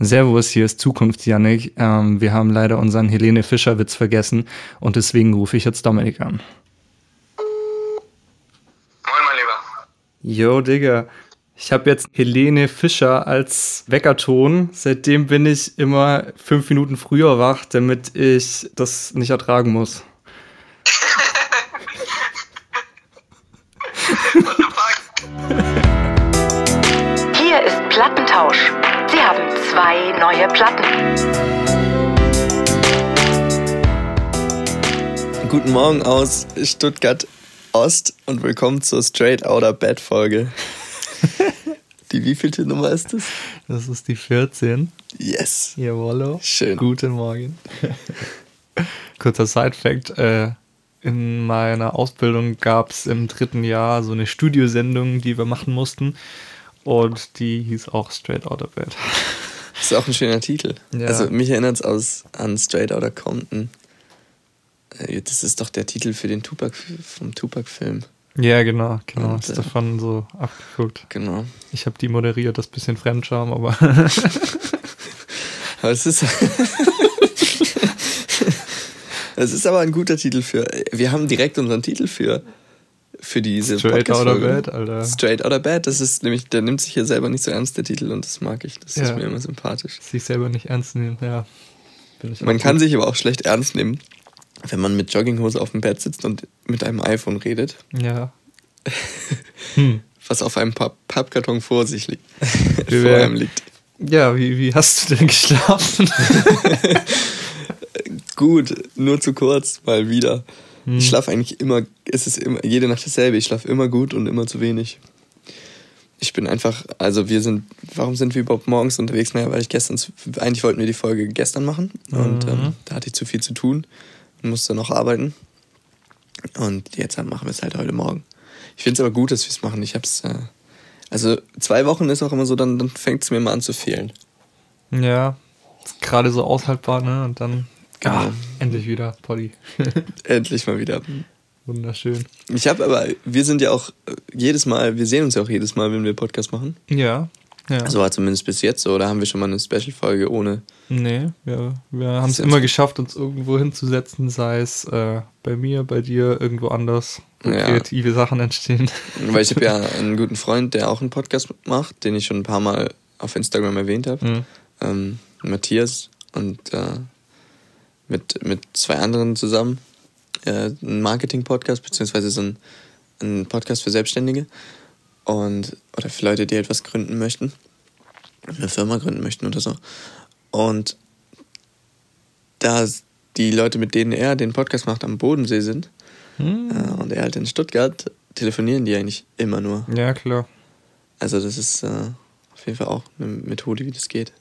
Servus, hier ist Zukunft Yannick. Ähm, wir haben leider unseren Helene Fischer Witz vergessen und deswegen rufe ich jetzt Dominik an. Moin, mein Lieber. Yo, Digga. Ich habe jetzt Helene Fischer als Weckerton. Seitdem bin ich immer fünf Minuten früher wach, damit ich das nicht ertragen muss. Zwei neue Platten. Guten Morgen aus Stuttgart Ost und willkommen zur Straight Outer Bed Folge. Die wievielte Nummer ist das? Das ist die 14. Yes. Jawollo. Schön. Guten Morgen. Kurzer Side-Fact. Äh, in meiner Ausbildung gab es im dritten Jahr so eine Studiosendung, die wir machen mussten. Und die hieß auch Straight Outta Bed. Ist auch ein schöner Titel. Ja. Also mich erinnert es an Straight Outta Compton. Äh, Das ist doch der Titel für den Tupac vom Tupac-Film. Ja, genau, genau. Und, ist äh, davon so abgeguckt. Genau. Ich habe die moderiert, das bisschen Fremdscham, aber Aber es ist. Es ist aber ein guter Titel für. Wir haben direkt unseren Titel für, für diese Straight Outta Podcast-Folge. Bed, Alter. Straight Outta Bed, das ist nämlich, der nimmt sich ja selber nicht so ernst, der Titel, und das mag ich. Das ist Ja. mir immer sympathisch. sich selber nicht ernst nehmen, ja. Man kann gut. sich aber auch schlecht ernst nehmen, wenn man mit Jogginghose auf dem Bett sitzt und mit einem iPhone redet, Ja. Hm. was auf einem Papp Pappkarton vor sich liegt. Vor einem liegt. Ja, wie, wie hast du denn geschlafen? Gut, nur zu kurz, mal wieder. Hm. Ich schlafe eigentlich immer, es ist immer, jede Nacht dasselbe. Ich schlafe immer gut und immer zu wenig. Ich bin einfach, also wir sind, warum sind wir überhaupt morgens unterwegs? Naja, weil ich gestern, eigentlich wollten wir die Folge gestern machen und Mhm. ähm, da hatte ich zu viel zu tun und musste noch arbeiten. Und jetzt machen wir es halt heute Morgen. Ich finde es aber gut, dass wir es machen. Ich hab's, äh, also zwei Wochen ist auch immer so, dann, dann fängt es mir mal an zu fehlen. Ja, gerade so aushaltbar, ne? Und dann ah, endlich wieder Polly. Endlich mal wieder. Wunderschön. Ich habe aber, wir sind ja auch äh, jedes Mal, wir sehen uns ja auch jedes Mal, wenn wir Podcast machen. Ja. Ja. So war zumindest bis jetzt so. Oder haben wir schon mal eine Special-Folge ohne. nee, wir, wir haben es immer geschafft, uns irgendwo hinzusetzen, sei es äh, bei mir, bei dir, irgendwo anders, wo Ja. kreative Sachen entstehen. Weil ich habe ja einen guten Freund, der auch einen Podcast macht, den ich schon ein paar Mal auf Instagram erwähnt habe. Mhm. Ähm, Matthias und äh, mit, mit zwei anderen zusammen. Äh, ein Marketing-Podcast, beziehungsweise so ein, ein Podcast für Selbstständige. Und, oder für Leute, die etwas gründen möchten. Eine Firma gründen möchten oder so. Und da die Leute, mit denen er den Podcast macht, am Bodensee sind, Hm. äh, und er halt in Stuttgart, telefonieren die eigentlich immer nur. Ja, klar. Also das ist äh, auf jeden Fall auch eine Methode, wie das geht.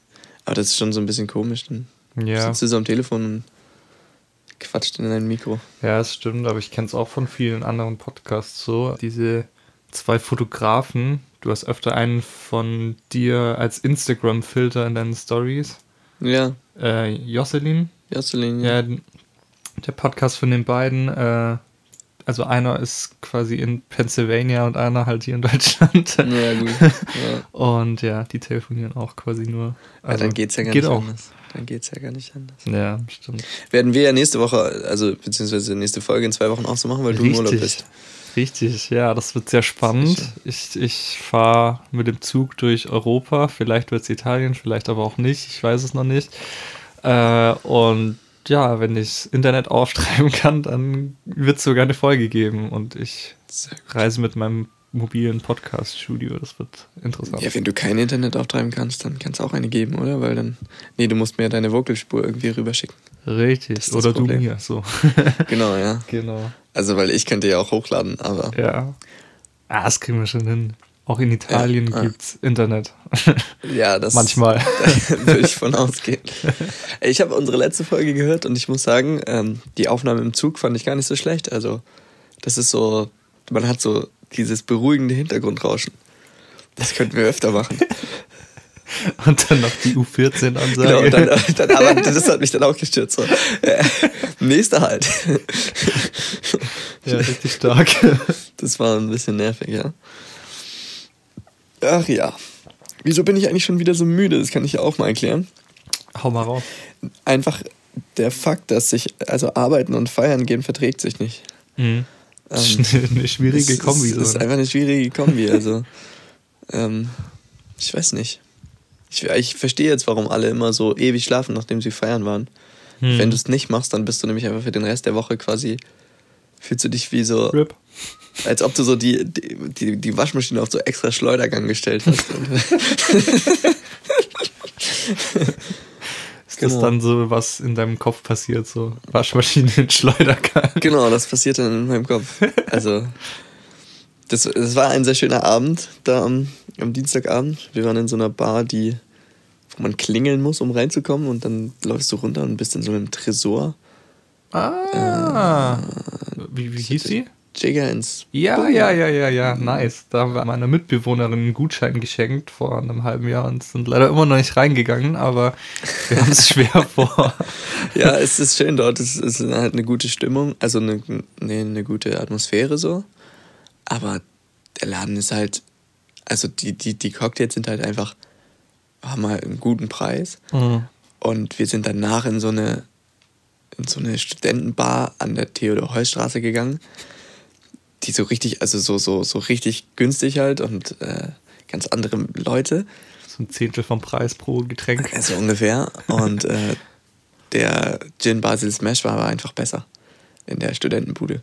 Aber das ist schon so ein bisschen komisch. Dann Ja. sitzt du so am Telefon und quatscht in dein Mikro. Ja, es stimmt, aber ich kenne es auch von vielen anderen Podcasts so. Diese zwei Fotografen, du hast öfter einen von dir als Instagram-Filter in deinen Stories. Ja, Äh, Jocelyn, Jocelyn. ja, der Podcast von den beiden, äh, also einer ist quasi in Pennsylvania und einer halt hier in Deutschland. Ja, gut. Ja. Und ja, die telefonieren auch quasi nur. ja, dann geht's ja gar geht nicht auch. anders. Dann geht's ja gar nicht anders. Ja, stimmt. Werden wir ja nächste Woche, also beziehungsweise nächste Folge in zwei Wochen auch so machen, weil du im Urlaub bist. Richtig, ja, das wird sehr spannend. Ich, ich fahre mit dem Zug durch Europa. Vielleicht wird es Italien, vielleicht aber auch nicht. Ich weiß es noch nicht. Äh, und ja, wenn ich das Internet auftreiben kann, dann wird es sogar eine Folge geben. Und ich reise mit meinem mobilen Podcast-Studio. Das wird interessant. Ja, wenn du kein Internet auftreiben kannst, dann kann es auch eine geben, oder? Weil dann, nee, du musst mir deine Vocalspur irgendwie rüberschicken. Richtig. Oder du Problem. mir. So. Genau, ja. genau. Also, weil ich könnte ja auch hochladen, aber Ja. Ah, das kriegen wir schon hin. Auch in Italien Ja, ja. gibt's Internet. ja, das Manchmal. würde ich von ausgehen. Ich habe unsere letzte Folge gehört und ich muss sagen, ähm, die Aufnahme im Zug fand ich gar nicht so schlecht. Also, das ist so, man hat so dieses beruhigende Hintergrundrauschen. Das könnten wir öfter machen. Und dann noch die U14-Ansage. Genau, und dann, dann, aber das hat mich dann auch gestört. So. Äh, nächster halt. ja, richtig stark. Das war ein bisschen nervig, ja. Ach ja. Wieso bin ich eigentlich schon wieder so müde? Das kann ich ja auch mal erklären. Hau mal raus. Einfach der Fakt, dass sich, also arbeiten und feiern gehen, verträgt sich nicht. Mhm. Das ist eine, schwierige Kombi. Ist, so, das ist ne? einfach eine schwierige Kombi. Also, ähm, ich weiß nicht. Ich, ich verstehe jetzt, warum alle immer so ewig schlafen, nachdem sie feiern waren. Hm. Wenn du es nicht machst, dann bist du nämlich einfach für den Rest der Woche quasi, fühlst du dich wie so, Rip. Als ob du so die, die, die, die Waschmaschine auf so extra Schleudergang gestellt hast. Ist das Genau. dann so, was in deinem Kopf passiert? So Waschmaschine in Schleudergang. genau, das passiert dann in meinem Kopf. Also, das, das war ein sehr schöner Abend da am, am Dienstagabend. Wir waren in so einer Bar, die, wo man klingeln muss, um reinzukommen und dann läufst du runter und bist in so einem Tresor. Ah. Wie, wie hieß sie? Jigger ins. Ja, ja, ja, ja, ja, nice. Da haben wir meiner Mitbewohnerin einen Gutschein geschenkt vor einem halben Jahr und sind leider immer noch nicht reingegangen, aber wir haben es schwer vor. Ja, es ist schön dort. Es ist halt eine gute Stimmung, also eine, nee, eine gute Atmosphäre so. Aber der Laden ist halt, also die, die, die Cocktails sind halt einfach, haben halt einen guten Preis. Mhm. Und wir sind danach in so eine, in so eine Studentenbar an der Theodor-Heuss-Straße gegangen, die so richtig, also so, so, so richtig günstig halt und äh, ganz andere Leute. So ein Zehntel vom Preis pro Getränk. Also ungefähr. Und äh, der Gin Basil Smash war aber einfach besser in der Studentenbude.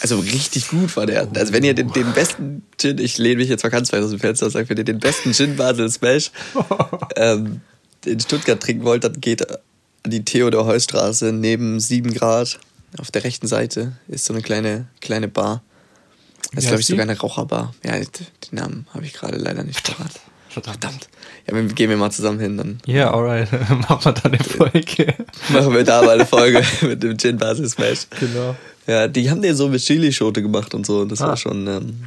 Also richtig gut war der. Also wenn ihr den, den besten Gin, ich lehne mich jetzt mal ganz weit aus dem Fenster und sage, wenn ihr den besten Gin Basil Smash ähm, in Stuttgart trinken wollt, dann geht an die Theodor-Heuss-Straße neben 7 Grad. Auf der rechten Seite ist so eine kleine, kleine Bar. Das ist, glaube ich, sogar eine Raucherbar. Ja, den Namen habe ich gerade leider nicht parat. Verdammt. Verdammt. Ja, wenn- gehen wir mal zusammen hin, dann Ja, alright. Machen wir dann eine Folge. machen wir da mal eine Folge mit dem Gin Basil Smash. genau. Ja, die haben den so mit Chilischote gemacht und so. Und das Ah. war schon ähm,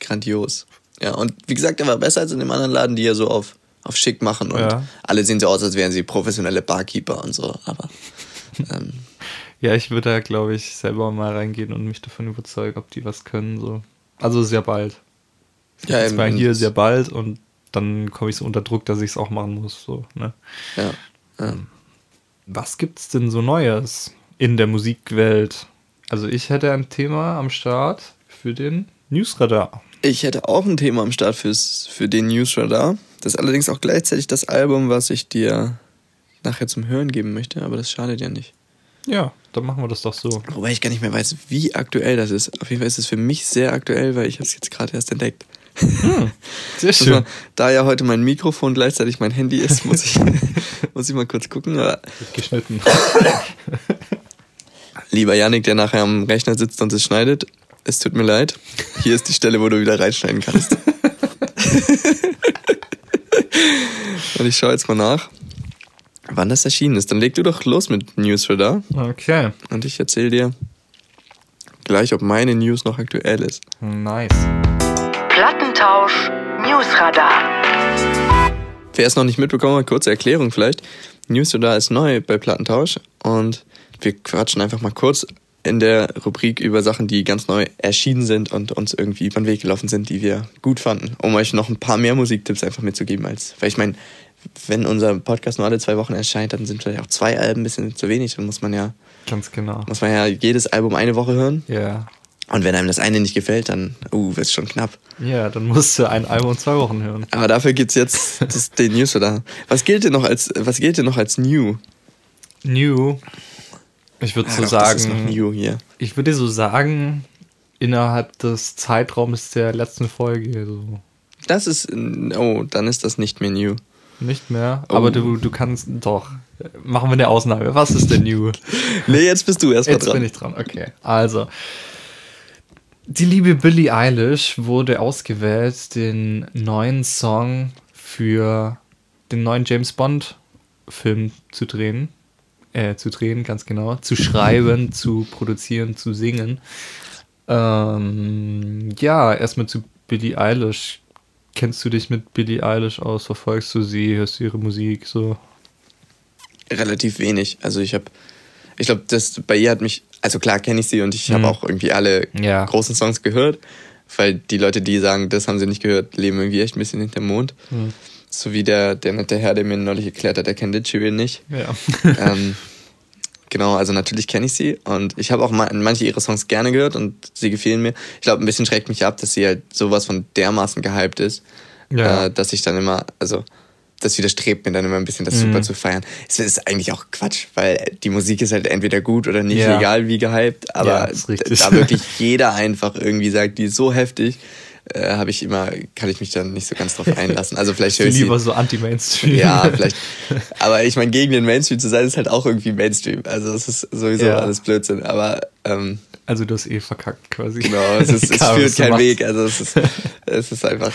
grandios. Ja, und wie gesagt, der war besser als in dem anderen Laden, die ja so auf, auf schick machen. Und Ja. alle sehen so aus, als wären sie professionelle Barkeeper und so. Aber ähm, Ja, ich würde da, glaube ich, selber mal reingehen und mich davon überzeugen, ob die was können. So. Also sehr bald. Ja, eben. mal hier sehr bald und dann komme ich so unter Druck, dass ich es auch machen muss. So, ne? ja, ja. Was gibt's denn so Neues in der Musikwelt? Also ich hätte ein Thema am Start für den Newsradar. Ich hätte auch ein Thema am Start fürs, für den Newsradar. Das ist allerdings auch gleichzeitig das Album, was ich dir nachher zum Hören geben möchte, aber das schadet ja nicht. Ja, dann machen wir das doch so. Wobei ich gar nicht mehr weiß, wie aktuell das ist. Auf jeden Fall ist es für mich sehr aktuell, weil ich es jetzt gerade erst entdeckt. Sehr Also, da ja heute mein Mikrofon gleichzeitig mein Handy ist, muss ich, muss ich mal kurz gucken. Wird geschnitten. lieber Janik, der nachher am Rechner sitzt und es schneidet, es tut mir leid. Hier ist die Stelle, wo du wieder reinschneiden kannst. und ich schaue jetzt mal nach, wann das erschienen ist. Dann leg du doch los mit Newsradar Okay. und ich erzähle dir gleich, ob meine News noch aktuell ist. Nice. Plattentausch Newsradar. Wer es noch nicht mitbekommen hat, kurze Erklärung vielleicht. Newsradar ist neu bei Plattentausch und wir quatschen einfach mal kurz in der Rubrik über Sachen, die ganz neu erschienen sind und uns irgendwie über den Weg gelaufen sind, die wir gut fanden, um euch noch ein paar mehr Musiktipps einfach mitzugeben als, weil ich meine, wenn unser Podcast nur alle zwei Wochen erscheint, dann sind vielleicht auch zwei Alben ein bisschen zu wenig, dann muss man ja, Ganz genau. muss man ja jedes Album eine Woche hören Ja. und wenn einem das eine nicht gefällt, dann, uh, wird's schon knapp. Ja, dann musst du ein Album zwei Wochen hören. Aber dafür gibt's jetzt das, den Newsradar. Was gilt denn noch als, was gilt denn noch als New? New. Ich würde Ah, so doch, das ist noch sagen, New hier. ich würde so sagen, innerhalb des Zeitraums der letzten Folge. So. Das ist, oh, dann ist das nicht mehr New. Nicht mehr, Oh. aber du, du kannst doch. Machen wir eine Ausnahme. Was ist denn New? Nee, jetzt bist du erst mal Jetzt dran. bin ich dran, okay. Also, die liebe Billie Eilish wurde ausgewählt, den neuen Song für den neuen James Bond Film zu drehen. Äh, zu drehen, ganz genau. Zu schreiben, zu produzieren, zu singen. Ähm, ja, erstmal zu Billie Eilish. Kennst du dich mit Billie Eilish aus? Verfolgst du sie? Hörst du ihre Musik? So? Relativ wenig. Also ich habe, ich glaube, das bei ihr hat mich, also klar kenne ich sie und ich Mhm. habe auch irgendwie alle Ja. großen Songs gehört, weil die Leute, die sagen, das haben sie nicht gehört, leben irgendwie echt ein bisschen hinterm Mond. Hm. So wie der, der nette Herr, der mir neulich erklärt hat, er kennt Litchfield nicht. Ja. ähm, genau, also natürlich kenne ich sie und ich habe auch ma- manche ihrer Songs gerne gehört und sie gefielen mir. Ich glaube, ein bisschen schreckt mich ab, dass sie halt sowas von dermaßen gehypt ist, Ja. äh, dass ich dann immer, also das widerstrebt mir dann immer ein bisschen, das Mhm. super zu feiern. Es ist eigentlich auch Quatsch, weil die Musik ist halt entweder gut oder nicht, Ja. egal wie gehypt, aber Ja, da wirklich jeder einfach irgendwie sagt, die ist so heftig, äh, habe ich immer, kann ich mich dann nicht so ganz drauf einlassen. Also vielleicht höre ich Lieber so anti-Mainstream. ja, vielleicht. Aber ich meine, gegen den Mainstream zu sein, ist halt auch irgendwie Mainstream. Also es ist sowieso Ja. alles Blödsinn. Aber ähm, Also du hast eh verkackt quasi. genau, es, ist, es führt kein. Weg. Also es ist, es ist einfach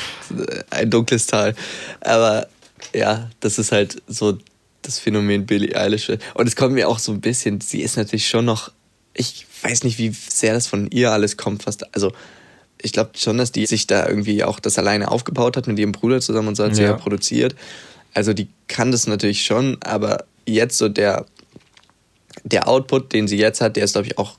ein dunkles Tal. Aber ja, das ist halt so das Phänomen Billie Eilish. Und es kommt mir auch so ein bisschen, sie ist natürlich schon noch, ich weiß nicht, wie sehr das von ihr alles kommt. Fast, also ich glaube schon, dass die sich da irgendwie auch das alleine aufgebaut hat mit ihrem Bruder zusammen und so hat sie Ja. ja produziert. Also die kann das natürlich schon, aber jetzt so der, der Output, den sie jetzt hat, der ist, glaube ich, auch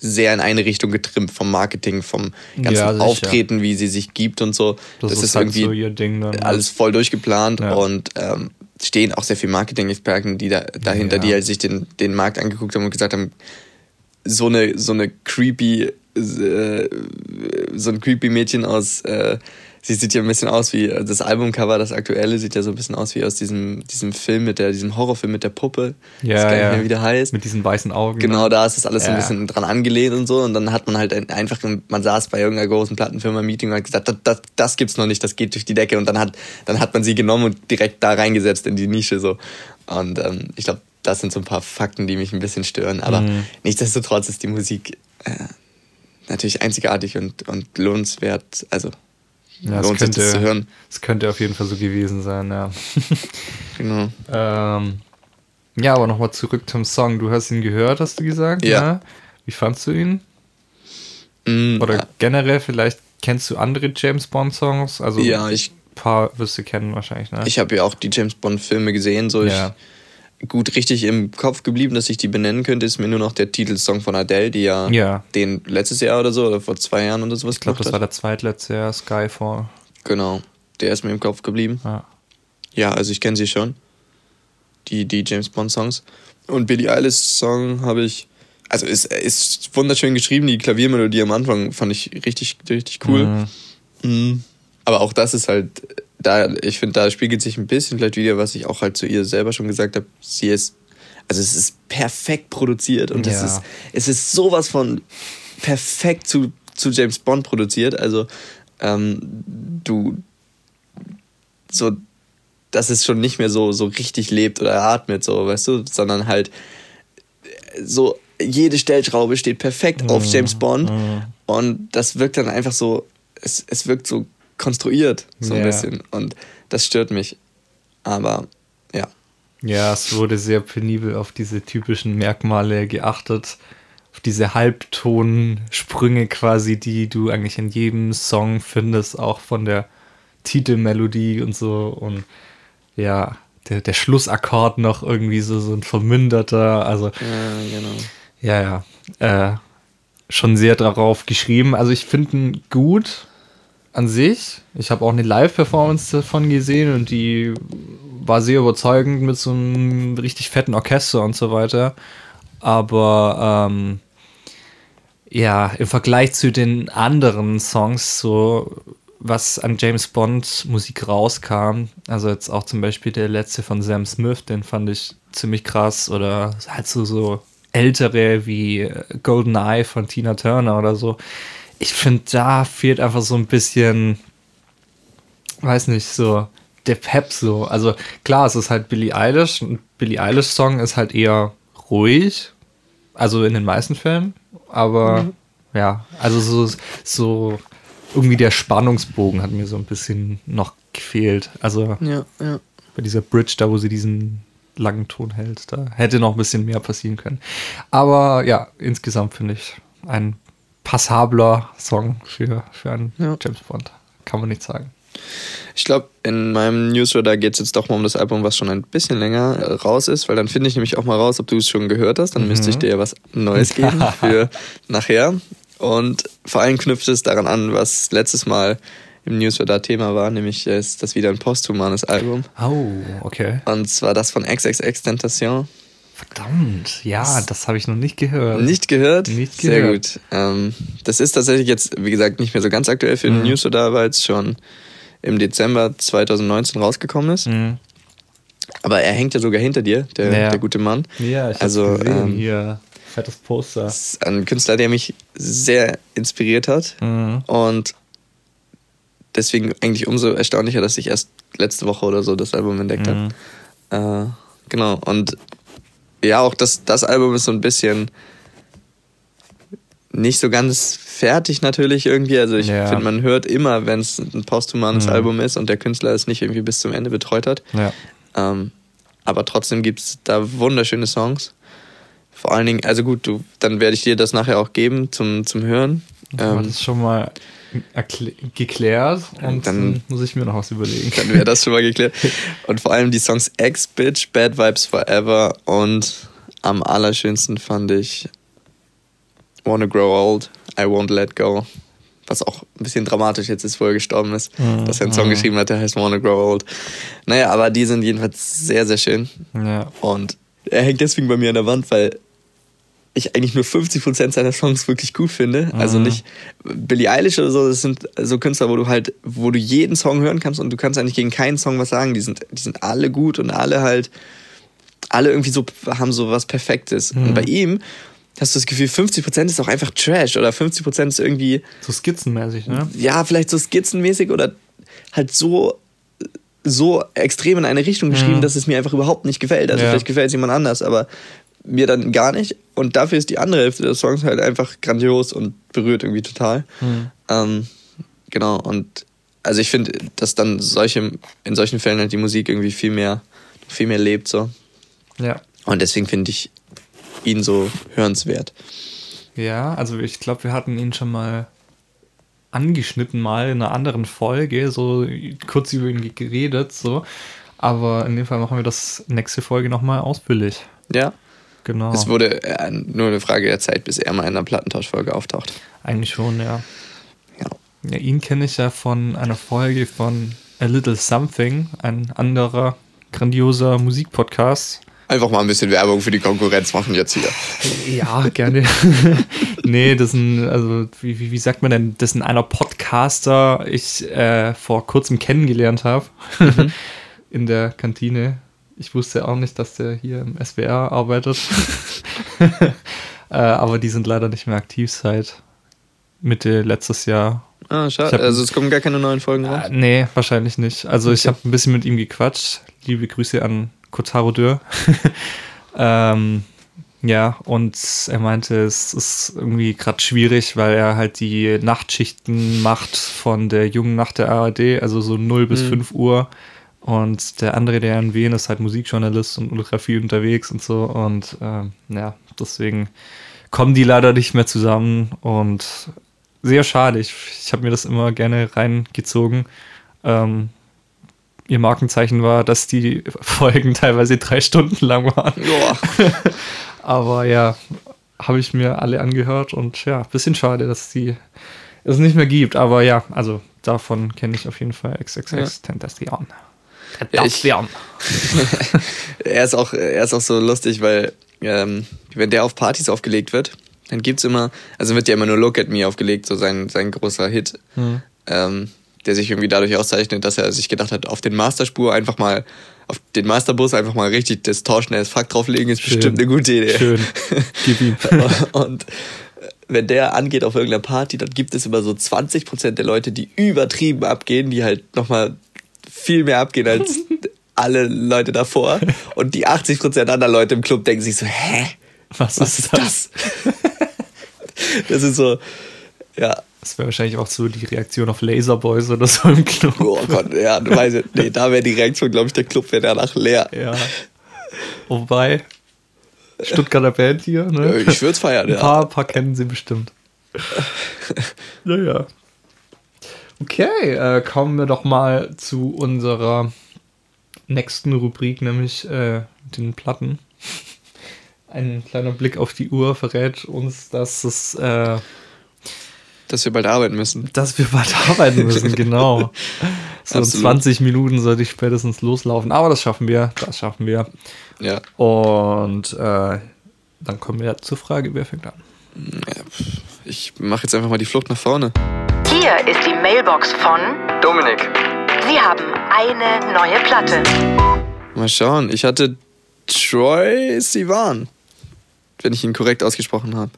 sehr in eine Richtung getrimmt vom Marketing, vom ganzen Ja. Auftreten, wie sie sich gibt und so. Das, ist, halt so ihr Ding dann. alles voll durchgeplant Ja. und ähm, stehen auch sehr viele Marketing-Experten, die da, dahinter, Ja. die halt sich den, den Markt angeguckt haben und gesagt haben, so eine, so eine creepy, äh, so ein creepy Mädchen aus, äh, sie sieht ja ein bisschen aus wie, das Albumcover, das aktuelle, sieht ja so ein bisschen aus wie aus diesem, diesem Film mit der, diesem Horrorfilm mit der Puppe. Ja, das gar ja. nicht mehr, wie der heißt. Mit diesen weißen Augen. Genau, ne? da ist das alles so ein bisschen dran angelehnt und so. Und dann hat man halt ein- einfach, man saß bei irgendeiner großen Plattenfirma-Meeting und hat gesagt, das, das, das gibt's noch nicht, das geht durch die Decke. Und dann hat, dann hat man sie genommen und direkt da reingesetzt in die Nische so. Und ähm, ich glaube, das sind so ein paar Fakten, die mich ein bisschen stören. Aber Mhm. nichtsdestotrotz ist die Musik äh, natürlich einzigartig und, und lohnenswert. Also Ja, es lohnt sich das zu könnte, hören. es könnte auf jeden Fall so gewesen sein, ja. Genau. ähm, ja, aber nochmal zurück zum Song. Du hast ihn gehört, hast du gesagt? Ja. ne? Wie fandst du ihn? Mm, Oder generell, vielleicht kennst du andere James Bond-Songs? Also Ja, ich- ein paar wirst du kennen wahrscheinlich, ne? Ich habe ja auch die James Bond-Filme gesehen, so Ja. ich gut richtig im Kopf geblieben, dass ich die benennen könnte, ist mir nur noch der Titelsong von Adele, die ja, Ja. den letztes Jahr oder so, oder vor zwei Jahren oder sowas ich glaube, das war hat. der zweitletzte Jahr, Skyfall. Genau, der ist mir im Kopf geblieben. Ja. Ja, also ich kenne sie schon, die, die James Bond-Songs. Und Billie Eilish Song habe ich, also ist, ist wunderschön geschrieben, die Klaviermelodie am Anfang fand ich richtig, richtig cool. Mhm. Mhm. Aber auch das ist halt, da, ich finde, da spiegelt sich ein bisschen vielleicht wieder, was ich auch halt zu ihr selber schon gesagt habe. Sie ist, also es ist perfekt produziert und es Ja. ist, es ist sowas von perfekt zu, zu James Bond produziert. Also, ähm, du, so, dass es schon nicht mehr so, so richtig lebt oder atmet, so, weißt du, sondern halt so, jede Stellschraube steht perfekt auf James Bond und das wirkt dann einfach so, es, es wirkt so konstruiert, so ein Ja. bisschen und das stört mich. Aber ja, Ja, es wurde sehr penibel auf diese typischen Merkmale geachtet, auf diese Halbtonsprünge quasi, die du eigentlich in jedem Song findest, auch von der Titelmelodie und so und ja, der, der Schlussakkord noch irgendwie so, so ein vermünderter, also ja genau. ja, ja, äh, schon sehr darauf geschrieben. Also ich finde ihn gut an sich. Ich habe auch eine Live-Performance davon gesehen und die war sehr überzeugend mit so einem richtig fetten Orchester und so weiter. Aber ähm, ja, im Vergleich zu den anderen Songs, so was an James Bond Musik rauskam, also jetzt auch zum Beispiel der letzte von Sam Smith, den fand ich ziemlich krass oder halt so, so ältere wie Golden Eye von Tina Turner oder so. Ich finde, da fehlt einfach so ein bisschen, weiß nicht, so der Pep so. Also klar, es ist halt Billie Eilish und Billie Eilish Song ist halt eher ruhig, also in den meisten Fällen, aber ja, also so, so irgendwie der Spannungsbogen hat mir so ein bisschen noch gefehlt. Also Ja, ja. bei dieser Bridge, da wo sie diesen langen Ton hält, da hätte noch ein bisschen mehr passieren können. Aber ja, insgesamt finde ich ein passabler Song für, für einen Ja. James Bond. Kann man nicht sagen. Ich glaube, in meinem Newsletter geht es jetzt doch mal um das Album, was schon ein bisschen länger äh, raus ist, weil dann finde ich nämlich auch mal raus, ob du es schon gehört hast. Dann müsste ich dir ja was Neues geben für nachher. Und vor allem knüpft es daran an, was letztes Mal im Newsletter Thema war, nämlich ist das wieder ein posthumanes Album. Oh, okay. Und zwar das von XXX Tentation. Verdammt, ja, das habe ich noch nicht gehört. Nicht gehört? Nicht Sehr gehört. gut. Ähm, das ist tatsächlich jetzt, wie gesagt, nicht mehr so ganz aktuell für den Mhm. Newsletter, weil es schon im Dezember 2019 rausgekommen ist. Mhm. Aber er hängt ja sogar hinter dir, der, Ja. der gute Mann. Ja, ich Also, gesehen ähm, hier. Fettes Poster. Das ist ein Künstler, der mich sehr inspiriert hat. Mhm. Und deswegen eigentlich umso erstaunlicher, dass ich erst letzte Woche oder so das Album entdeckt Mhm. habe. Äh, genau. Und ja, auch das, das Album ist so ein bisschen nicht so ganz fertig natürlich irgendwie. Also ich Ja. finde, man hört immer, wenn es ein posthumanes Mhm. Album ist und der Künstler es nicht irgendwie bis zum Ende betreut hat. Ja. Ähm, aber trotzdem gibt es da wunderschöne Songs. Vor allen Dingen, also gut, du, dann werde ich dir das nachher auch geben zum, zum Hören. Ähm, das ist schon mal geklärt und Dann- muss ich mir noch was überlegen. dann wäre das schon mal geklärt. Und vor allem die Songs X-Bitch, Bad Vibes Forever und am allerschönsten fand ich Wanna Grow Old, I Won't Let Go. Was auch ein bisschen dramatisch jetzt ist, wo er gestorben ist, Mhm, dass er einen Song mhm. geschrieben hat, der heißt Wanna Grow Old. Naja, aber die sind jedenfalls sehr, sehr schön. Ja. Und er hängt deswegen bei mir an der Wand, weil ich eigentlich nur 50% seiner Songs wirklich gut finde. Also Mhm. nicht Billie Eilish oder so, das sind so Künstler, wo du halt, wo du jeden Song hören kannst und du kannst eigentlich gegen keinen Song was sagen. Die sind, die sind alle gut und alle halt, alle irgendwie so, haben so was Perfektes. Mhm. Und bei ihm hast du das Gefühl, 50% ist auch einfach Trash oder 50% ist irgendwie, So skizzenmäßig, ne? ja, vielleicht so skizzenmäßig oder halt so so extrem in eine Richtung geschrieben, Mhm. dass es mir einfach überhaupt nicht gefällt. Also Ja. vielleicht gefällt es jemand anders, aber mir dann gar nicht. Und dafür ist die andere Hälfte des Songs halt einfach grandios und berührt irgendwie total. Mhm. Ähm, genau, und also ich finde, dass dann solche, in solchen Fällen halt die Musik irgendwie viel mehr, viel mehr lebt so. Ja. Und deswegen finde ich ihn so hörenswert. Ja, also ich glaube, wir hatten ihn schon mal angeschnitten mal in einer anderen Folge, so kurz über ihn geredet, so. Aber in dem Fall machen wir das nächste Folge nochmal ausführlich. Ja. Genau. Es wurde äh, nur eine Frage der Zeit, bis er mal in einer Plattentauschfolge auftaucht. Eigentlich schon, ja. Ja. Ja, ihn kenne ich ja von einer Folge von A Little Something, ein anderer grandioser Musikpodcast. Einfach mal ein bisschen Werbung für die Konkurrenz machen jetzt hier. Ja, gerne. nee, das sind, also, wie, wie, sagt man denn, das sind einer Podcaster ich äh, vor kurzem kennengelernt habe. In der Kantine. Ich wusste auch nicht, dass der hier im SWR arbeitet. äh, aber die sind leider nicht mehr aktiv seit Mitte letztes Jahr. Ah, Ich schade. hab- Also es kommen gar keine neuen Folgen raus. Äh, nee, wahrscheinlich nicht. Also ich Okay. habe ein bisschen mit ihm gequatscht. Liebe Grüße an Kotaro Dürr. ähm, ja, und er meinte, es ist irgendwie gerade schwierig, weil er halt die Nachtschichten macht von der jungen Nacht der ARD, also so 0 bis Mhm. 5 Uhr. Und der andere, der in Wien ist, halt Musikjournalist und ultra viel unterwegs und so. Und ähm, ja, deswegen kommen die leider nicht mehr zusammen. Und sehr schade. Ich, ich habe mir das immer gerne reingezogen. Ähm, ihr Markenzeichen war, dass die Folgen teilweise drei Stunden lang waren. Aber ja, habe ich mir alle angehört und ja, bisschen schade, dass die es nicht mehr gibt. Aber ja, also davon kenne ich auf jeden Fall XXX Tentacion. Ich- er ist auch, er ist auch so lustig, weil ähm, wenn der auf Partys aufgelegt wird, dann gibt's immer, also wird ja immer nur Look at Me aufgelegt, so sein, sein großer Hit, Hm. ähm, der sich irgendwie dadurch auszeichnet, dass er sich gedacht hat, auf den Masterspur einfach mal, auf den Masterbus einfach mal richtig Distortion as fuck drauflegen, ist Schön. bestimmt eine gute Idee. Schön. Gib ihm. Und wenn der angeht auf irgendeiner Party, dann gibt es immer so 20% der Leute, die übertrieben abgehen, die halt nochmal viel mehr abgehen als alle Leute davor. Und die 80% anderen Leute im Club denken sich so, hä? Was, Was ist das? das ist so, ja, Das wäre wahrscheinlich auch so die Reaktion auf Laserboys oder so im Club. oh Gott, ja, du weißt, nee, da wäre die Reaktion, glaube ich, der Club wäre danach leer. Ja. Wobei, Stuttgarter Band hier, ne? Ich würde es feiern, Ein ja. paar, paar kennen sie bestimmt. naja. Okay, äh, kommen wir doch mal zu unserer nächsten Rubrik, nämlich äh, den Platten. Ein kleiner Blick auf die Uhr verrät uns, dass es äh, Dass wir bald arbeiten müssen. Dass wir bald arbeiten müssen, genau. So in Absolut. 20 Minuten sollte ich spätestens loslaufen. Aber das schaffen wir, das schaffen wir. Ja. Und äh, dann kommen wir zur Frage, wer fängt an? ich mache jetzt einfach mal die Flucht nach vorne. Hier ist die Mailbox von Dominik. Sie haben eine neue Platte. Mal schauen. Ich hatte Troy Sivan, wenn ich ihn korrekt ausgesprochen habe.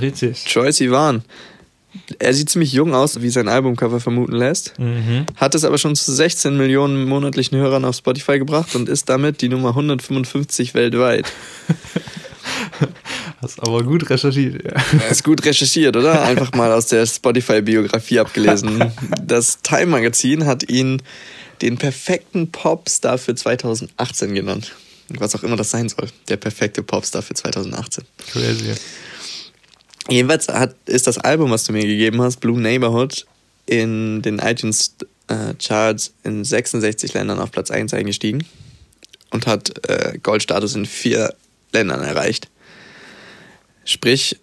Richtig. Troy Sivan. Er sieht ziemlich jung aus, wie sein Albumcover vermuten lässt. Mhm. Hat es aber schon zu 16 Millionen monatlichen Hörern auf Spotify gebracht und ist damit die Nummer 155 weltweit. Hast aber gut recherchiert. Ja. Ist gut recherchiert, oder? Einfach mal aus der Spotify-Biografie abgelesen. Das Time Magazin hat ihn den perfekten Popstar für 2018 genannt. Was auch immer das sein soll. Der perfekte Popstar für 2018. Crazy. Jedenfalls hat, ist das Album, was du mir gegeben hast, Blue Neighborhood, in den iTunes äh, Charts in 66 Ländern auf Platz 1 eingestiegen und hat äh, Goldstatus in vier Ländern erreicht. Sprich,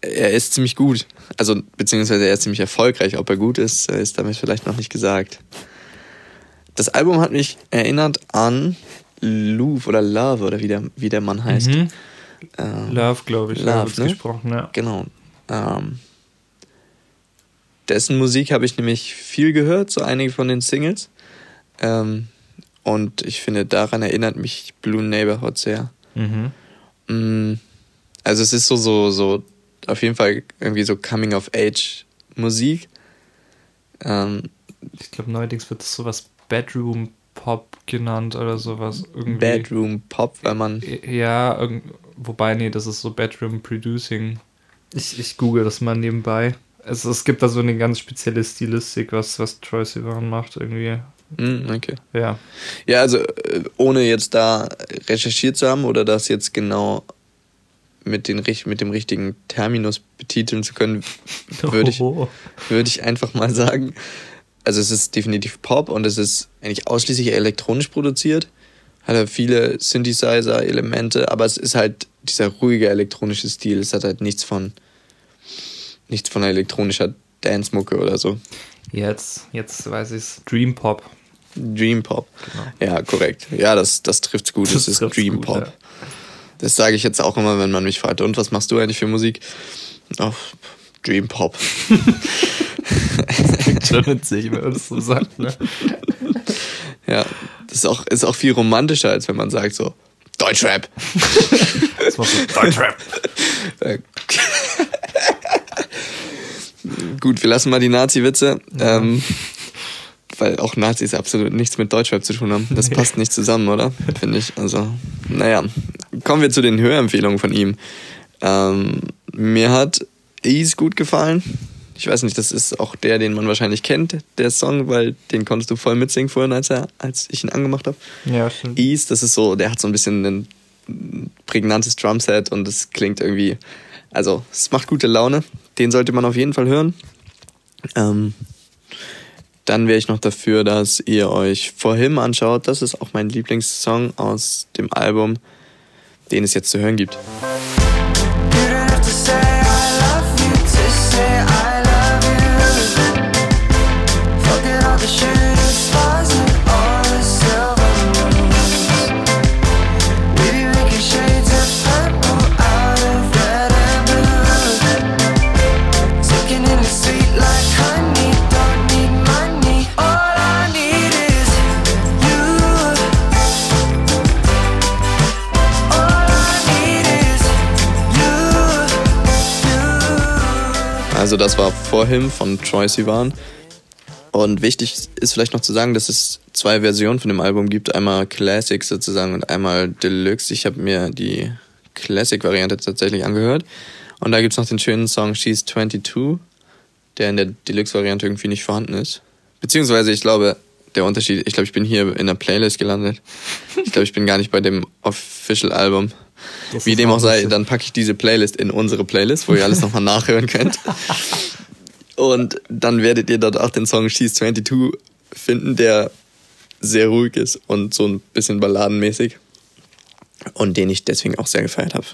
er ist ziemlich gut. Also, beziehungsweise er ist ziemlich erfolgreich. Ob er gut ist, äh, ist damit vielleicht noch nicht gesagt. Das Album hat mich erinnert an Louvre oder Love oder wie der, wie der Mann heißt. Mhm. Ähm, Love, glaube ich, Love, ne? gesprochen, ja. Genau. Ähm, dessen Musik habe ich nämlich viel gehört, so einige von den Singles. Ähm, und ich finde, daran erinnert mich Blue Neighborhood sehr. Mhm. Mm, Also es ist so, so, so, auf jeden Fall irgendwie so Coming-of-Age-Musik. Ähm, Ich glaube, neuerdings wird das sowas Bedroom Pop genannt oder sowas. Irgendwie. Bedroom-Pop, weil man... Ja, irgend, wobei, nee, das ist so Bedroom Producing. Ich, ich google das mal nebenbei. Es, es gibt da so eine ganz spezielle Stilistik, was, was Troy Sivan macht, irgendwie. Mm, okay. Ja. Ja, also äh, ohne jetzt da recherchiert zu haben oder das jetzt genau mit, den, mit dem richtigen Terminus betiteln zu können, würde ich, Oh. würde ich einfach mal sagen, also es ist definitiv Pop und es ist eigentlich ausschließlich elektronisch produziert. Hat halt viele Synthesizer-Elemente, aber es ist halt dieser ruhige elektronische Stil. Es hat halt nichts von nichts von elektronischer Dance-Mucke oder so. Jetzt, jetzt weiß ich's. Dream Pop. Dream Pop. Ja, korrekt. Ja, das, das trifft's gut. Das, ist trifft's Dream gut, Pop. ja. Das sage ich jetzt auch immer, wenn man mich fragt, und was machst du eigentlich für Musik? Oh, Dream Pop. Schon witzig, wenn man das so sagt, ne? Ja, das ist auch, ist auch viel romantischer, als wenn man sagt so, Deutschrap. Das war so Deutschrap. Gut, wir lassen mal die Nazi-Witze, ähm, weil auch Nazis absolut nichts mit Deutschrap zu tun haben. Das passt nicht zusammen, oder? Finde ich. Also, naja. Kommen wir zu den Hörempfehlungen von ihm. Ähm, mir hat Ease gut gefallen. Ich weiß nicht, das ist auch der, den man wahrscheinlich kennt, der Song, weil den konntest du voll mitsingen vorhin, als, er, als ich ihn angemacht habe. Ja, stimmt. Ease, das ist so, der hat so ein bisschen ein prägnantes Drumset und es klingt irgendwie, also es macht gute Laune. Den sollte man auf jeden Fall hören. Ähm, dann wäre ich noch dafür, dass ihr euch For Him anschaut. Das ist auch mein Lieblingssong aus dem Album, den es jetzt zu hören gibt. Also das war For Him von Troy Sivan. Und wichtig ist vielleicht noch zu sagen, dass es zwei Versionen von dem Album gibt. Einmal Classic sozusagen und einmal Deluxe. Ich habe mir die Classic-Variante tatsächlich angehört. Und da gibt es noch den schönen Song She's 22, der in der Deluxe-Variante irgendwie nicht vorhanden ist. Beziehungsweise ich glaube, der Unterschied, ich glaube, ich bin hier in der Playlist gelandet. Ich glaube, ich bin gar nicht bei dem Official-Album. Das Wie dem auch sei, dann packe ich diese Playlist in unsere Playlist, wo ihr alles nochmal nachhören könnt. Und dann werdet ihr dort auch den Song She's 22 finden, der sehr ruhig ist und so ein bisschen balladenmäßig. Und den ich deswegen auch sehr gefeiert habe.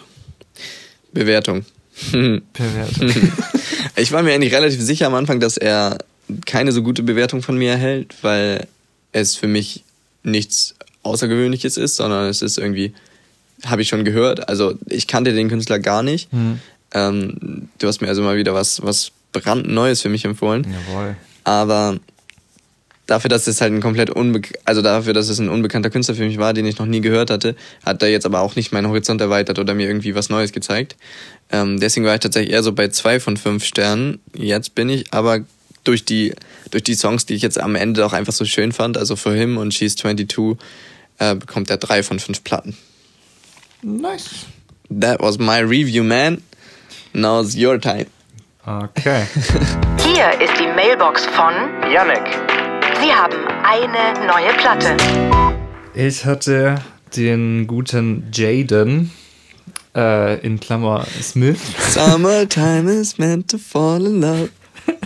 Bewertung. Bewertung. Ich war mir eigentlich relativ sicher am Anfang, dass er keine so gute Bewertung von mir erhält, weil es für mich nichts Außergewöhnliches ist, sondern es ist irgendwie, habe ich schon gehört. Also ich kannte den Künstler gar nicht. Ähm, du hast mir also mal wieder was, was brandneues für mich empfohlen. Jawohl. Aber dafür, dass es halt ein komplett unbe also dafür, dass es ein unbekannter Künstler für mich war, den ich noch nie gehört hatte, hat er jetzt aber auch nicht meinen Horizont erweitert oder mir irgendwie was Neues gezeigt. Ähm, deswegen war ich tatsächlich eher so bei zwei von fünf Sternen. Jetzt bin ich aber durch die, durch die Songs, die ich jetzt am Ende auch einfach so schön fand, also For Him und She's 22, äh, bekommt er drei von fünf Platten. Nice. That was my review, man. Now it's your time. Okay. Hier ist die Mailbox von Yannick. Sie haben eine neue Platte. Ich hatte den guten Jaden äh, in Klammer Smith. Summertime is meant to fall in love.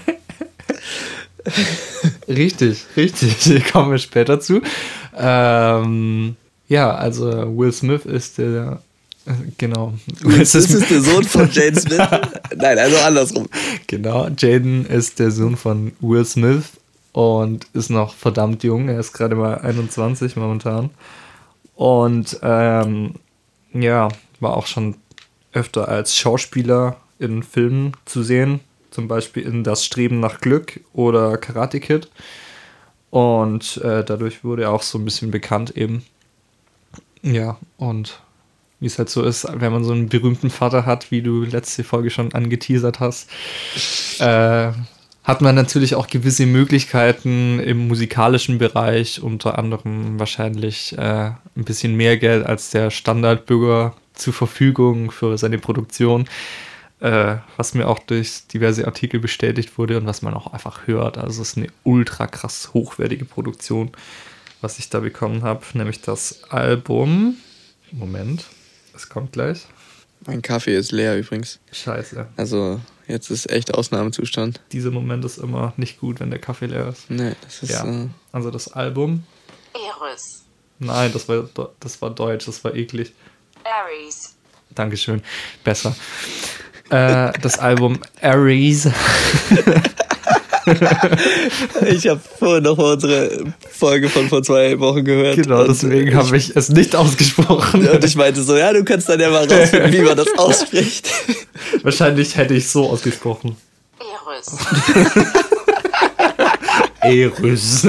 Richtig, richtig. Hier kommen wir später zu. Ähm, ja, also Will Smith ist der. äh, Genau. Will Das ist der Sohn von Jane Smith. Nein, also andersrum. Genau, Jaden ist der Sohn von Will Smith und ist noch verdammt jung. Er ist gerade mal 21 momentan. Und ähm, ja, war auch schon öfter als Schauspieler in Filmen zu sehen. Zum Beispiel in Das Streben nach Glück oder Karate Kid. Und äh, dadurch wurde er auch so ein bisschen bekannt eben. Ja, und wie es halt so ist, wenn man so einen berühmten Vater hat, wie du letzte Folge schon angeteasert hast, äh, hat man natürlich auch gewisse Möglichkeiten im musikalischen Bereich, unter anderem wahrscheinlich äh, ein bisschen mehr Geld als der Standardbürger zur Verfügung für seine Produktion, äh, was mir auch durch diverse Artikel bestätigt wurde und was man auch einfach hört. Also es ist eine ultra krass hochwertige Produktion, was ich da bekommen habe, nämlich das Album. Moment, es kommt gleich. Mein Kaffee ist leer übrigens. Scheiße. Also jetzt ist echt Ausnahmezustand. Dieser Moment ist immer nicht gut, wenn der Kaffee leer ist. Nee, das ist. Ja, Äh, also das Album. Eris. Nein, das war, das war Deutsch, das war eklig. Aries. Dankeschön. Besser. äh, das Album Aries. ich habe vorhin noch mal unsere Folge von vor zwei Wochen gehört. genau, deswegen habe ich es nicht ausgesprochen. Und ich meinte so, ja, du kannst dann ja mal rausfinden, wie man das ausspricht. Wahrscheinlich hätte ich so ausgesprochen. Eris. Eris.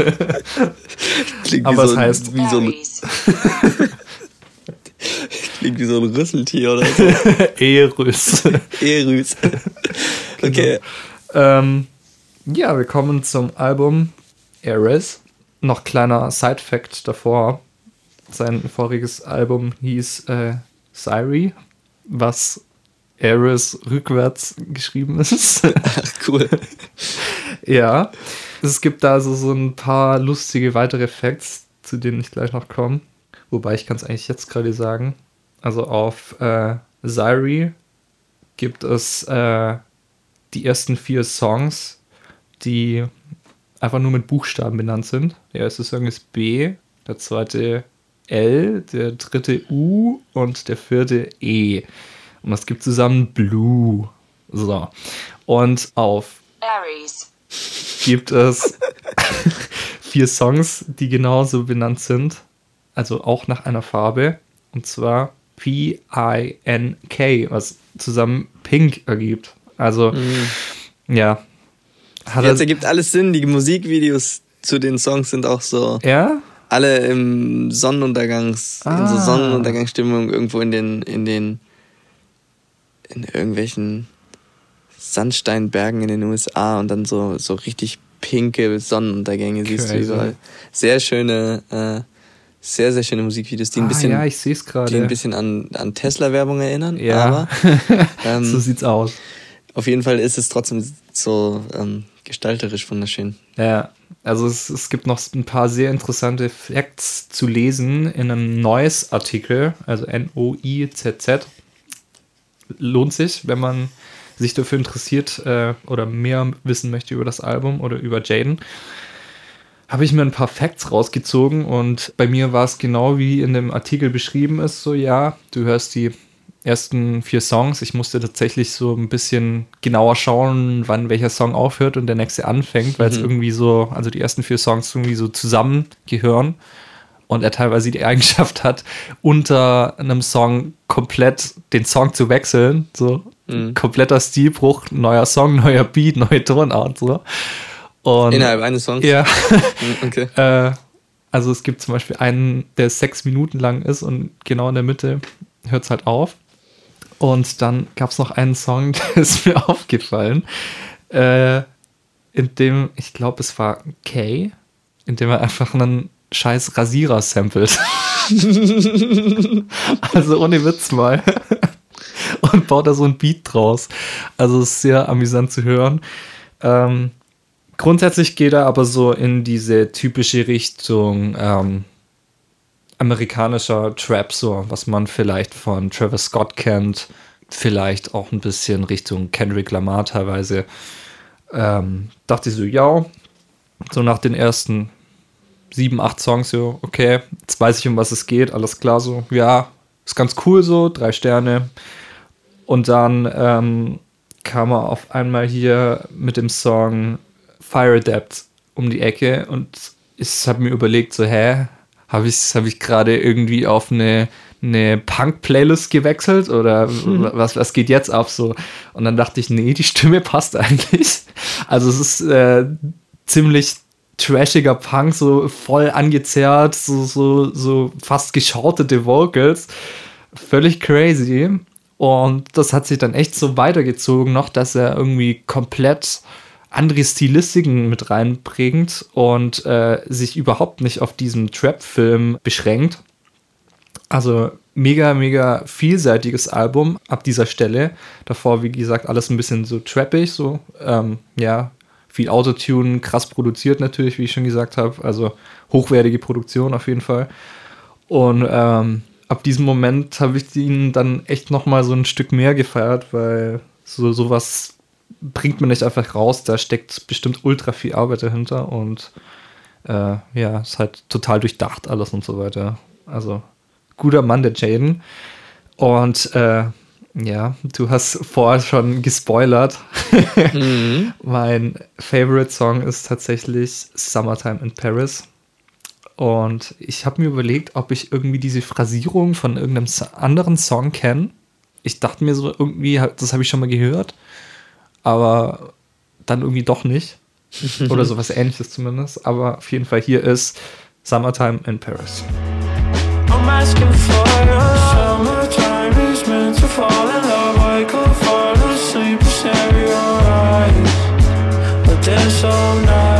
Klingt Aber wie es so, ein- heißt- wie so, ein, klingt wie so ein Rüsseltier oder so. Eris. Erüs. Okay. Ähm, ja, wir kommen zum Album Eris. Noch kleiner Side-Fact davor. Sein voriges Album hieß äh, Syri, was Eris rückwärts geschrieben ist. Ach, cool. ja. Es gibt da so, so ein paar lustige weitere Facts, zu denen ich gleich noch komme. Wobei ich kann es eigentlich jetzt gerade sagen. Also auf äh, Syri gibt es äh, die ersten vier Songs, die einfach nur mit Buchstaben benannt sind. Der erste Song ist B, der zweite L, der dritte U und der vierte E. Und das gibt zusammen Blue. So. Und auf Aries. gibt es vier Songs, die genauso benannt sind. Also auch nach einer Farbe. Und zwar P-I-N-K, was zusammen Pink ergibt. Also, ja. Hat Jetzt er, ergibt alles Sinn. Die Musikvideos zu den Songs sind auch so ja? alle im Sonnenuntergangs, in so Ah. Sonnenuntergangsstimmung irgendwo in den, in den, in irgendwelchen Sandsteinbergen in den USA und dann so, so richtig pinke Sonnenuntergänge siehst du überall. Sehr schöne, äh, sehr, sehr schöne Musikvideos, die ein Ah, bisschen, ja, ich sehe es die ein bisschen an, an Tesla-Werbung erinnern. Ja. Aber ähm, so sieht's aus. auf jeden Fall ist es trotzdem so ähm, gestalterisch wunderschön. Ja, also es, es gibt noch ein paar sehr interessante Facts zu lesen in einem Noise-Artikel, also N-O-I-Z-Z. Lohnt sich, wenn man sich dafür interessiert äh, oder mehr wissen möchte über das Album oder über Jaden. Habe ich mir ein paar Facts rausgezogen und bei mir war es genau wie in dem Artikel beschrieben ist, so ja, du hörst die ersten vier Songs. Ich musste tatsächlich so ein bisschen genauer schauen, wann welcher Song aufhört und der nächste anfängt, weil es irgendwie so, also die ersten vier Songs irgendwie so zusammengehören und er teilweise die Eigenschaft hat, unter einem Song komplett den Song zu wechseln. So kompletter Stilbruch, neuer Song, neuer Beat, neue Tonart. So. Und, Innerhalb eines Songs? Ja. Hm, Okay. äh, also es gibt zum Beispiel einen, der sechs Minuten lang ist und genau in der Mitte hört es halt auf. Und dann gab es noch einen Song, der ist mir aufgefallen, äh, in dem, ich glaube, es war Kay, in dem er einfach einen scheiß Rasierer samplet. also ohne Witz mal. Und baut da so ein Beat draus. Also ist sehr amüsant zu hören. Ähm, grundsätzlich geht er aber so in diese typische Richtung ähm, amerikanischer Trap, so was man vielleicht von Travis Scott kennt, vielleicht auch ein bisschen Richtung Kendrick Lamar teilweise. Ähm, dachte ich so, ja, so nach den ersten sieben, acht Songs, so, okay, jetzt weiß ich, um was es geht, alles klar, so, ja, ist ganz cool so, drei Sterne. Und dann ähm, kam er auf einmal hier mit dem Song Fire Adept um die Ecke und ich habe mir überlegt, so, hä, habe ich, hab ich gerade irgendwie auf eine, eine Punk-Playlist gewechselt oder was, was geht jetzt ab so? Und dann dachte ich, nee, die Stimme passt eigentlich. Also es ist äh, ziemlich trashiger Punk, so voll angezerrt, so, so, so fast geschautete Vocals. Völlig crazy. Und das hat sich dann echt so weitergezogen noch, dass er irgendwie komplett andere Stilistiken mit reinbringt und äh, sich überhaupt nicht auf diesen Trap-Film beschränkt. Also mega, mega vielseitiges Album ab dieser Stelle. Davor, wie gesagt, alles ein bisschen so trappig, so, ähm, ja, viel Autotune, krass produziert natürlich, wie ich schon gesagt habe. Also hochwertige Produktion auf jeden Fall. Und ähm, ab diesem Moment habe ich ihn dann echt noch mal so ein Stück mehr gefeiert, weil so sowas bringt man nicht einfach raus. Da steckt bestimmt ultra viel Arbeit dahinter und äh, ja, ist halt total durchdacht alles und so weiter. Also guter Mann, der Jaden. Und äh, ja, du hast vorher schon gespoilert. mein Favorite Song ist tatsächlich Summertime in Paris. Und ich habe mir überlegt, ob ich irgendwie diese Phrasierung von irgendeinem anderen Song kenne. Ich dachte mir so irgendwie, das habe ich schon mal gehört, aber dann irgendwie doch nicht. Oder sowas ähnliches zumindest. Aber auf jeden Fall hier ist Summertime in Paris. I'm asking for your summertime is meant to fall in love. I could fall asleep in your eyes, but dance all night.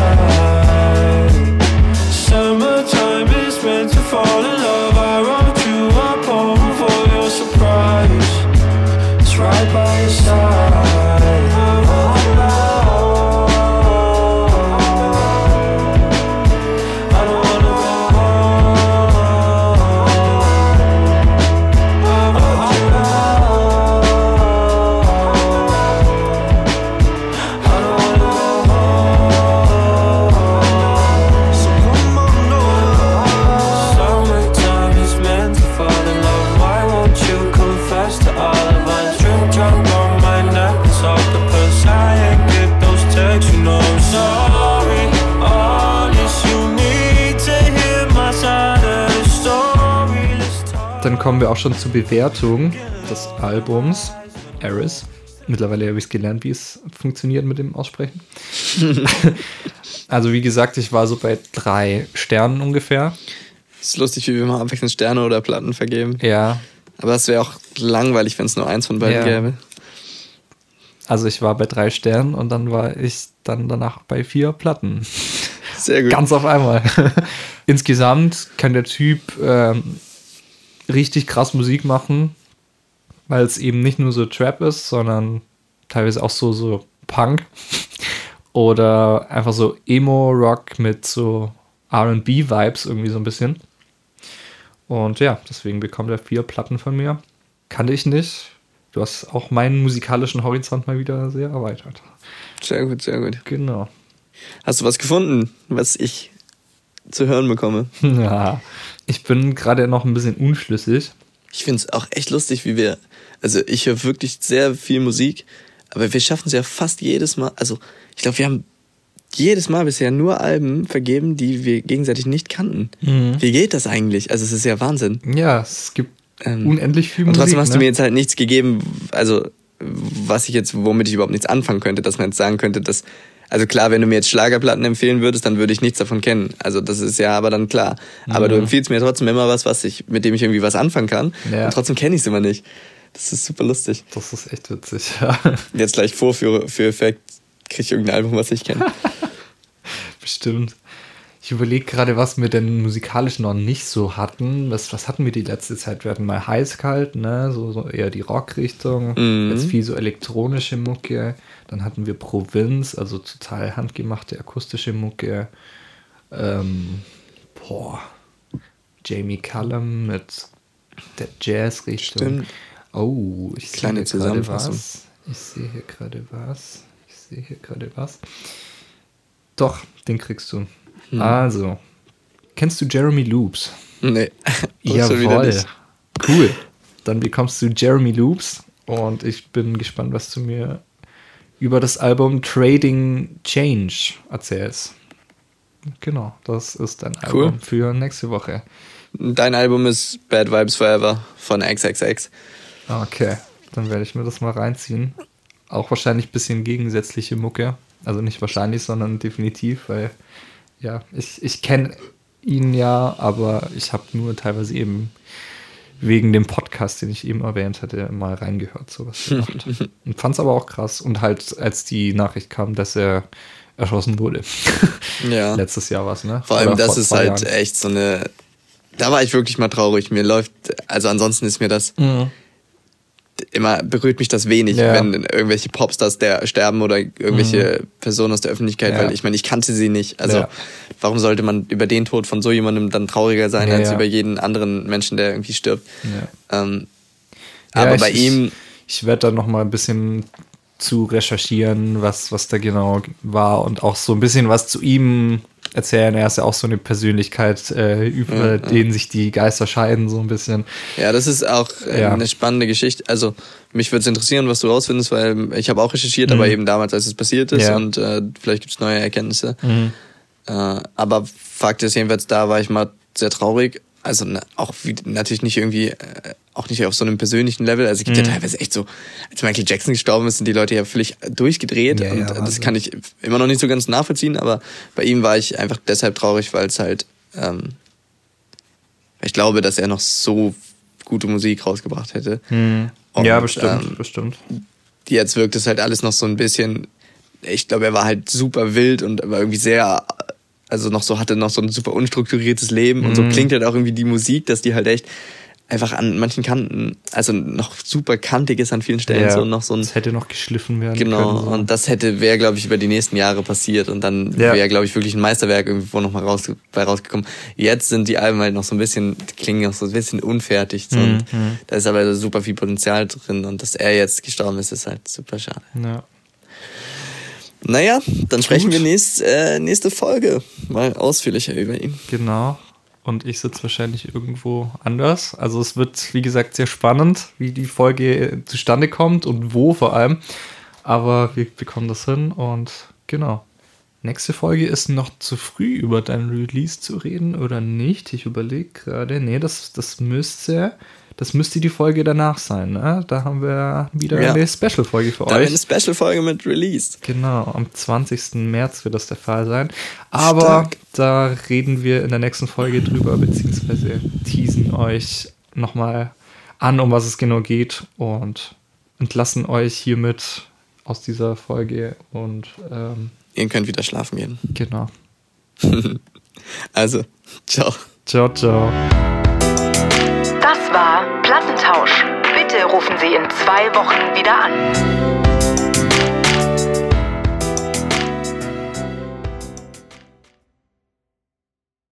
Schon zur Bewertung des Albums Eris. Mittlerweile habe ich es gelernt, wie es funktioniert mit dem Aussprechen. also wie gesagt, ich war so bei drei Sternen ungefähr. ist lustig, wie wir mal abwechselnd Sterne oder Platten vergeben. Ja, Aber es wäre auch langweilig, wenn es nur eins von beiden Ja. gäbe. also ich war bei drei Sternen und dann war ich dann danach bei vier Platten. Sehr gut. Ganz auf einmal. Insgesamt kann der Typ ähm, richtig krass Musik machen, weil es eben nicht nur so Trap ist, sondern teilweise auch so, so Punk oder einfach so Emo-Rock mit so RB-Vibes irgendwie so ein bisschen. Und ja, deswegen bekommt er vier Platten von mir. Kannte ich nicht. Du hast auch meinen musikalischen Horizont mal wieder sehr erweitert. Sehr gut, sehr gut. Genau. Hast du was gefunden, was ich zu hören bekomme? Ja, ich bin gerade noch ein bisschen unschlüssig. ich finde es auch echt lustig, wie wir, also ich höre wirklich sehr viel Musik, aber wir schaffen es ja fast jedes Mal, also ich glaube, wir haben jedes Mal bisher nur Alben vergeben, die wir gegenseitig nicht kannten. Mhm. Wie geht das eigentlich? Also es ist ja Wahnsinn. Ja, es gibt Ähm, unendlich viel Und Musik. trotzdem hast ne? du mir jetzt halt nichts gegeben, also was ich jetzt, womit ich überhaupt nichts anfangen könnte, dass man jetzt sagen könnte, dass, also klar, wenn du mir jetzt Schlagerplatten empfehlen würdest, dann würde ich nichts davon kennen. Also das ist ja aber dann klar. Aber du empfiehlst mir trotzdem immer was, was ich, mit dem ich irgendwie was anfangen kann. Ja. Und trotzdem kenne ich es immer nicht. Das ist super lustig. Das ist echt witzig, ja. Jetzt gleich Vorführe für Effekt kriege ich irgendein Album, was ich kenne. Bestimmt. Ich überlege gerade, was wir denn musikalisch noch nicht so hatten. Was, was hatten wir die letzte Zeit? Wir hatten mal heiß-kalt, ne? so, so eher die Rockrichtung. Mhm. Jetzt viel so elektronische Mucke. Dann hatten wir Provinz, also total handgemachte akustische Mucke. Ähm, boah. Jamie Cullum mit der Jazz-Richtung. Oh, ich sehe Kleine hier gerade was. Ich sehe hier gerade was. Ich sehe hier gerade was. Doch, den kriegst du. Hm. Also, kennst du Jeremy Loops? nee. Jawohl. Cool. Dann bekommst du Jeremy Loops und ich bin gespannt, was du mir über das Album Trading Change erzählst. Genau, das ist dein Cool. Album für nächste Woche. Dein Album ist Bad Vibes Forever von XXX. Okay, dann werde ich mir das mal reinziehen. Auch wahrscheinlich ein bisschen gegensätzliche Mucke. Also nicht wahrscheinlich, sondern definitiv, weil ja, ich, ich kenne ihn ja, aber ich habe nur teilweise eben wegen dem Podcast, den ich eben erwähnt hatte, mal reingehört, sowas gemacht. Und fand es aber auch krass. Und halt, als die Nachricht kam, dass er erschossen wurde. Ja. Letztes Jahr war es, ne? Vor allem, Oder das vor ist halt Jahren. echt so eine. Da war ich wirklich mal traurig. Mir läuft, also ansonsten ist mir das Mhm. Immer berührt mich das wenig, Ja. wenn irgendwelche Popstars der sterben oder irgendwelche Personen aus der Öffentlichkeit, Mhm. Ja. weil ich meine, ich kannte sie nicht. Also Ja. warum sollte man über den Tod von so jemandem dann trauriger sein als über jeden anderen Menschen, der irgendwie stirbt? Ähm, aber ich, bei ihm, Ich, ich werde da noch mal ein bisschen zu recherchieren, was, was da genau war und auch so ein bisschen was zu ihm erzählen. Er ist ja auch so eine Persönlichkeit, äh, über den sich die Geister scheiden, so ein bisschen. ja, das ist auch äh, Ja. eine spannende Geschichte. Also mich würde es interessieren, was du rausfindest, weil ich habe auch recherchiert, aber eben damals, als es passiert ist Mhm. Ja. Mhm. und äh, vielleicht gibt es neue Erkenntnisse. Äh, aber Fakt ist jedenfalls, da war ich mal sehr traurig. Also ne, auch wie, natürlich nicht irgendwie, äh, auch nicht auf so einem persönlichen Level. Also es gibt Mhm. ja teilweise echt so, als Michael Jackson gestorben ist, sind die Leute ja völlig durchgedreht. Ja, und ja, das kann ich immer noch nicht so ganz nachvollziehen, aber bei ihm war ich einfach deshalb traurig, weil es halt, ähm, ich glaube, dass er noch so gute Musik rausgebracht hätte. Und, ja, bestimmt, ähm, bestimmt. jetzt wirkt es halt alles noch so ein bisschen. Ich glaube, er war halt super wild und war irgendwie sehr, also noch so hatte noch so ein super unstrukturiertes Leben und Mhm. so klingt halt auch irgendwie die Musik, dass die halt echt einfach an manchen Kanten, also noch super kantig ist an vielen Stellen, so noch so ein das hätte noch geschliffen werden Genau, können. So. und das hätte, wäre, glaube ich, über die nächsten Jahre passiert und dann Ja. wäre, glaube ich, wirklich ein Meisterwerk irgendwo nochmal raus, bei rausgekommen. Jetzt sind die Alben halt noch so ein bisschen, die klingen noch so ein bisschen unfertig so, und Mhm. da ist aber super viel Potenzial drin und dass er jetzt gestorben ist, ist halt super schade. ja. Naja, dann sprechen Gut. wir nächst, äh, nächste Folge mal ausführlicher über ihn. Genau. Und ich sitze wahrscheinlich irgendwo anders. Also es wird, wie gesagt, sehr spannend, wie die Folge zustande kommt und wo vor allem. Aber wir bekommen das hin und genau. Nächste Folge ist noch zu früh, über dein Release zu reden oder nicht. Ich überlege gerade. Nee, das, das müsste. Das müsste die Folge danach sein. Ne? Da haben wir wieder Ja. eine Special-Folge für Da euch. eine Special-Folge mit Release. Genau, am 20. März wird das der Fall sein. Aber Stark. da reden wir in der nächsten Folge drüber, beziehungsweise teasen euch nochmal an, um was es genau geht und entlassen euch hiermit aus dieser Folge und ähm, Ihr könnt wieder schlafen gehen. genau. Also, ciao. Ciao, ciao. Das war Plattentausch. Bitte rufen Sie in zwei Wochen wieder an.